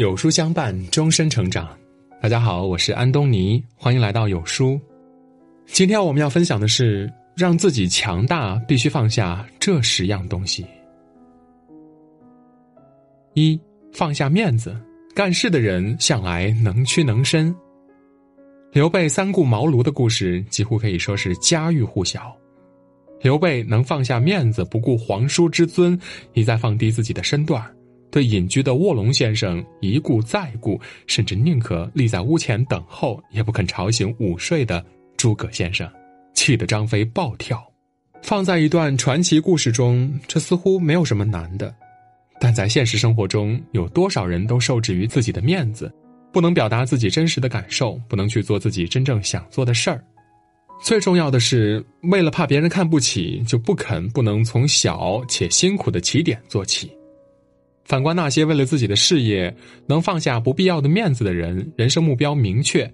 有书相伴，终身成长。大家好，我是安东尼，欢迎来到有书。今天我们要分享的是，让自己强大，必须放下这十样东西。一，放下面子。干事的人向来能屈能伸。刘备三顾茅庐的故事，几乎可以说是家喻户晓。刘备能放下面子，不顾皇叔之尊，一再放低自己的身段儿对隐居的卧龙先生一顾再顾，甚至宁可立在屋前等候，也不肯吵醒午睡的诸葛先生，气得张飞暴跳。放在一段传奇故事中，这似乎没有什么难的，但在现实生活中，有多少人都受制于自己的面子，不能表达自己真实的感受，不能去做自己真正想做的事儿。最重要的是，为了怕别人看不起，就不肯不能从小且辛苦的起点做起。反观那些为了自己的事业能放下不必要的面子的人，人生目标明确，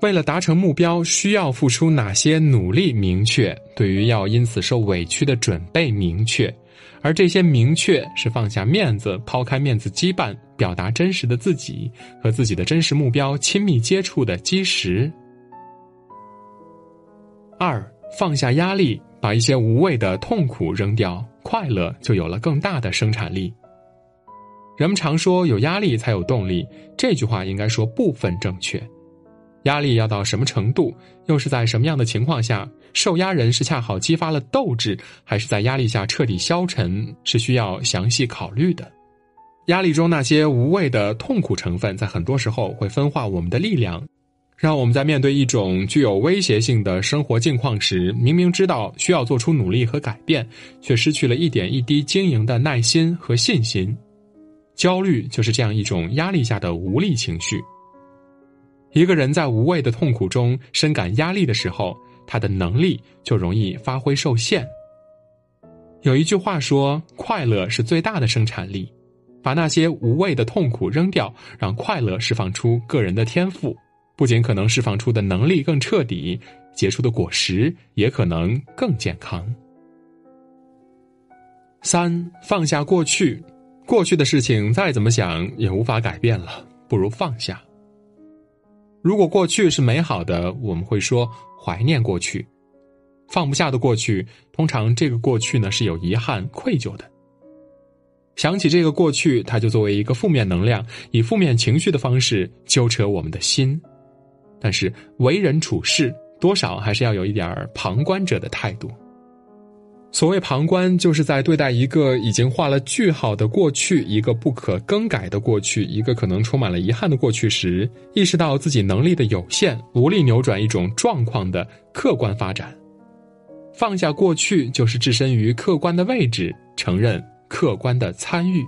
为了达成目标需要付出哪些努力明确，对于要因此受委屈的准备明确，而这些明确是放下面子、抛开面子羁绊、表达真实的自己和自己的真实目标亲密接触的基石。二，放下压力，把一些无谓的痛苦扔掉，快乐就有了更大的生产力。人们常说有压力才有动力，这句话应该说部分正确。压力要到什么程度，又是在什么样的情况下？受压人是恰好激发了斗志，还是在压力下彻底消沉？是需要详细考虑的。压力中那些无谓的痛苦成分，在很多时候会分化我们的力量，让我们在面对一种具有威胁性的生活境况时，明明知道需要做出努力和改变，却失去了一点一滴经营的耐心和信心。焦虑就是这样一种压力下的无力情绪。一个人在无谓的痛苦中深感压力的时候，他的能力就容易发挥受限。有一句话说：“快乐是最大的生产力。”把那些无谓的痛苦扔掉，让快乐释放出个人的天赋，不仅可能释放出的能力更彻底，结出的果实也可能更健康。三，放下过去。过去的事情再怎么想也无法改变了，不如放下。如果过去是美好的，我们会说怀念过去；放不下的过去，通常这个过去呢是有遗憾、愧疚的。想起这个过去，它就作为一个负面能量，以负面情绪的方式揪扯我们的心。但是为人处事，多少还是要有一点旁观者的态度。所谓旁观，就是在对待一个已经画了句号的过去，一个不可更改的过去，一个可能充满了遗憾的过去时，意识到自己能力的有限，无力扭转一种状况的客观发展。放下过去，就是置身于客观的位置，承认客观的参与。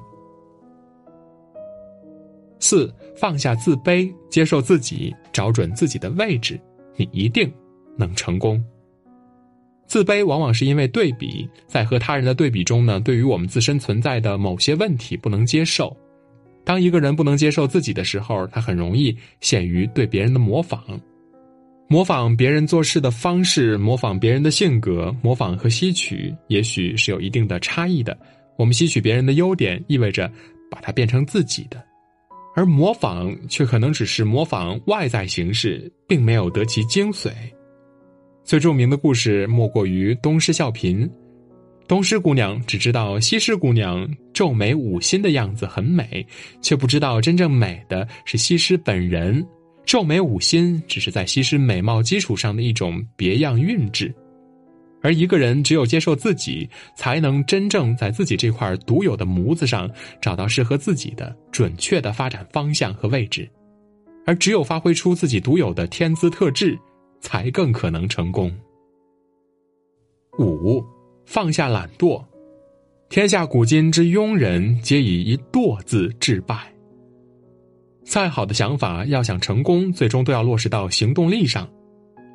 四，放下自卑，接受自己，找准自己的位置，你一定能成功。自卑往往是因为对比，在和他人的对比中呢，对于我们自身存在的某些问题不能接受。当一个人不能接受自己的时候，他很容易陷于对别人的模仿，模仿别人做事的方式，模仿别人的性格，模仿和吸取，也许是有一定的差异的。我们吸取别人的优点，意味着把它变成自己的，而模仿却可能只是模仿外在形式，并没有得其精髓。最著名的故事莫过于东施效颦。东施姑娘只知道西施姑娘皱眉舞心的样子很美，却不知道真正美的是西施本人。皱眉舞心只是在西施美貌基础上的一种别样韵致。而一个人只有接受自己，才能真正在自己这块独有的模子上找到适合自己的准确的发展方向和位置。而只有发挥出自己独有的天资特质。才更可能成功。五，放下懒惰。天下古今之庸人，皆以一惰字致败。再好的想法，要想成功，最终都要落实到行动力上。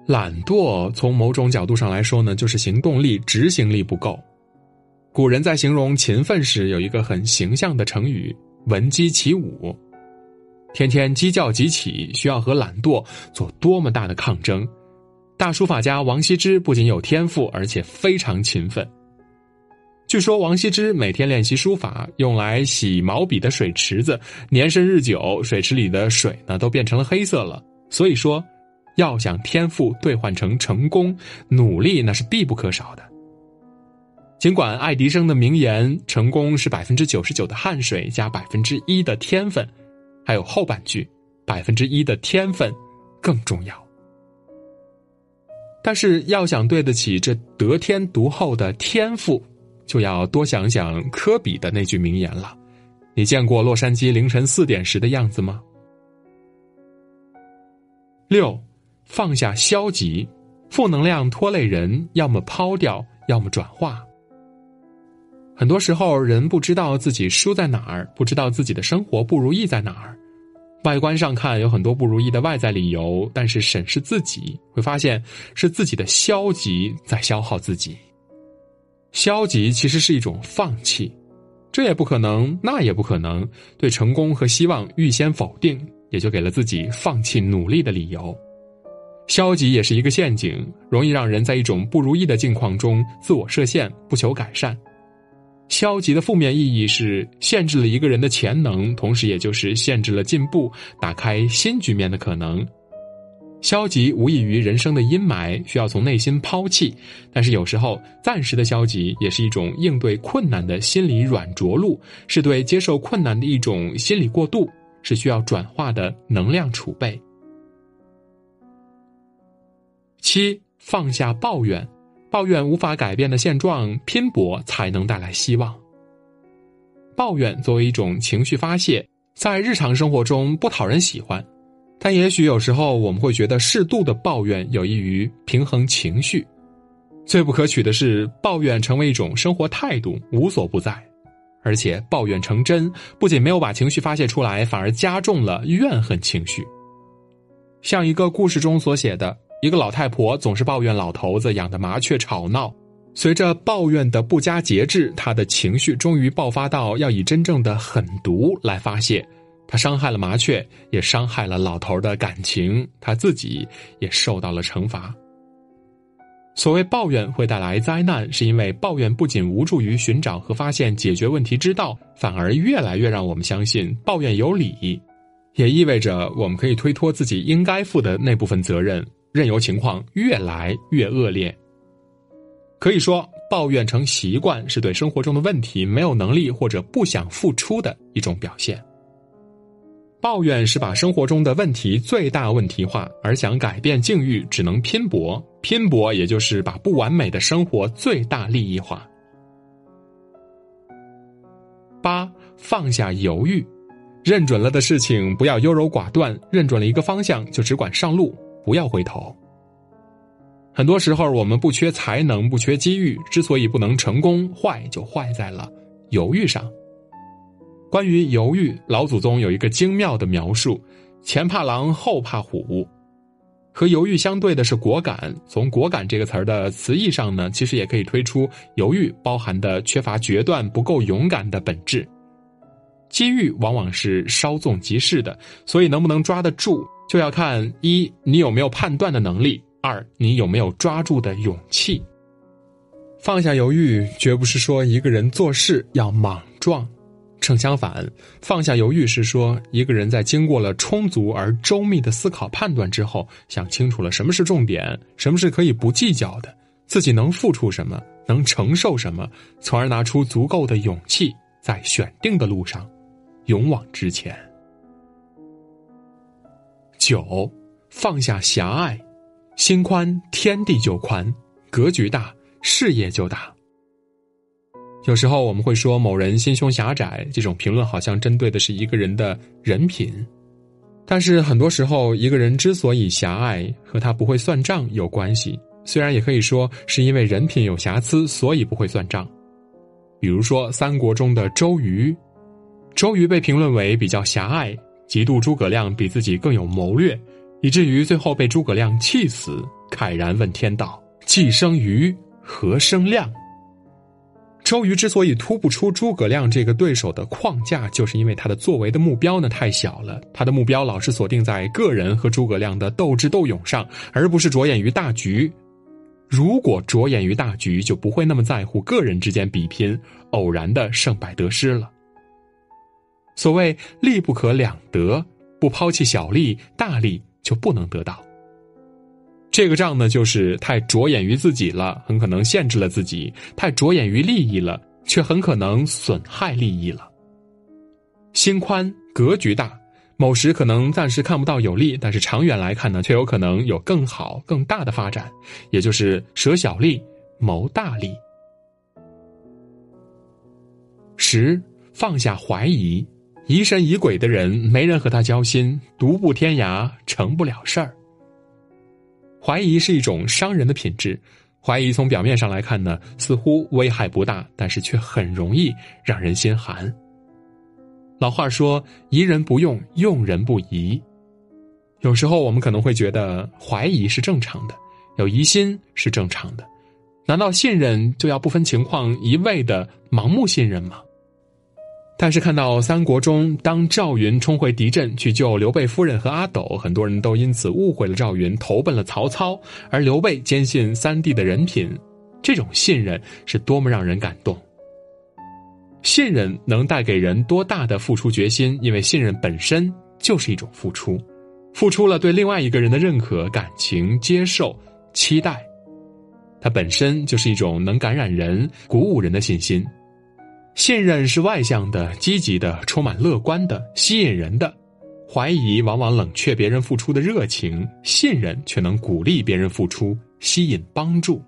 懒惰从某种角度上来说呢，就是行动力、执行力不够。古人在形容勤奋时，有一个很形象的成语“闻鸡起舞”。天天鸡叫即起，需要和懒惰做多么大的抗争！大书法家王羲之不仅有天赋，而且非常勤奋。据说王羲之每天练习书法，用来洗毛笔的水池子，年深日久，水池里的水呢都变成了黑色了。所以说，要想天赋兑换成成功，努力那是必不可少的。尽管爱迪生的名言“成功是百分之九十九的汗水加百分之一的天分”，还有后半句“百分之一的天分更重要”，但是要想对得起这得天独厚的天赋，就要多想想科比的那句名言了。你见过洛杉矶凌晨四点时的样子吗？六，放下消极，负能量拖累人，要么抛掉，要么转化。很多时候，人不知道自己输在哪儿，不知道自己的生活不如意在哪儿。外观上看有很多不如意的外在理由，但是审视自己，会发现是自己的消极在消耗自己。消极其实是一种放弃，这也不可能，那也不可能。对成功和希望预先否定，也就给了自己放弃努力的理由。消极也是一个陷阱，容易让人在一种不如意的境况中自我设限，不求改善。消极的负面意义是限制了一个人的潜能，同时也就是限制了进步、打开新局面的可能。消极无异于人生的阴霾，需要从内心抛弃。但是有时候，暂时的消极也是一种应对困难的心理软着陆，是对接受困难的一种心理过渡，是需要转化的能量储备。七，放下抱怨。抱怨无法改变的现状，拼搏才能带来希望。抱怨作为一种情绪发泄，在日常生活中不讨人喜欢，但也许有时候我们会觉得适度的抱怨有益于平衡情绪。最不可取的是，抱怨成为一种生活态度，无所不在，而且抱怨成真，不仅没有把情绪发泄出来，反而加重了怨恨情绪。像一个故事中所写的。一个老太婆总是抱怨老头子养的麻雀吵闹，随着抱怨的不加节制，她的情绪终于爆发到要以真正的狠毒来发泄。她伤害了麻雀，也伤害了老头的感情，她自己也受到了惩罚。所谓抱怨会带来灾难，是因为抱怨不仅无助于寻找和发现解决问题之道，反而越来越让我们相信抱怨有理，也意味着我们可以推脱自己应该负的那部分责任。任由情况越来越恶劣。可以说，抱怨成习惯是对生活中的问题没有能力或者不想付出的一种表现。抱怨是把生活中的问题最大问题化，而想改变境遇只能拼搏。拼搏也就是把不完美的生活最大利益化。八，放下犹豫，认准了的事情不要优柔寡断，认准了一个方向就只管上路。不要回头。很多时候，我们不缺才能，不缺机遇，之所以不能成功，坏就坏在了犹豫上。关于犹豫，老祖宗有一个精妙的描述：前怕狼，后怕虎。和犹豫相对的是果敢。从“果敢”这个词儿的词义上呢，其实也可以推出犹豫包含的缺乏决断、不够勇敢的本质。机遇往往是稍纵即逝的，所以能不能抓得住？就要看一你有没有判断的能力，二你有没有抓住的勇气。放下犹豫，绝不是说一个人做事要莽撞，正相反，放下犹豫是说一个人在经过了充足而周密的思考判断之后，想清楚了什么是重点，什么是可以不计较的，自己能付出什么，能承受什么，从而拿出足够的勇气，在选定的路上勇往直前。九，放下狭隘，心宽天地就宽，格局大事业就大。有时候我们会说某人心胸狭窄，这种评论好像针对的是一个人的人品。但是很多时候，一个人之所以狭隘，和他不会算账有关系。虽然也可以说是因为人品有瑕疵，所以不会算账。比如说三国中的周瑜，周瑜被评论为比较狭隘。嫉妒诸葛亮比自己更有谋略，以至于最后被诸葛亮气死，慨然问天道：“既生瑜，何生亮？”周瑜之所以突不出诸葛亮这个对手的框架，就是因为他的作为的目标呢太小了，他的目标老是锁定在个人和诸葛亮的斗智斗勇上，而不是着眼于大局。如果着眼于大局，就不会那么在乎个人之间比拼、偶然的胜败得失了。所谓利不可两得，不抛弃小利，大利就不能得到。这个账呢，就是太着眼于自己了，很可能限制了自己；太着眼于利益了，却很可能损害利益了。心宽格局大，某时可能暂时看不到有利，但是长远来看呢，却有可能有更好、更大的发展。也就是舍小利，谋大利。十放下怀疑，疑神疑鬼的人，没人和他交心，独步天涯，成不了事儿。怀疑是一种伤人的品质，怀疑从表面上来看呢，似乎危害不大，但是却很容易让人心寒。老话说：“疑人不用，用人不疑。”有时候我们可能会觉得怀疑是正常的，有疑心是正常的，难道信任就要不分情况一味的盲目信任吗？但是看到三国中，当赵云冲回敌阵去救刘备夫人和阿斗，很多人都因此误会了赵云，投奔了曹操，而刘备坚信三弟的人品，这种信任是多么让人感动。信任能带给人多大的付出决心？因为信任本身就是一种付出，付出了对另外一个人的认可、感情、接受、期待，它本身就是一种能感染人、鼓舞人的信心。信任是外向的、积极的、充满乐观的、吸引人的；怀疑往往冷却别人付出的热情，信任却能鼓励别人付出、吸引帮助。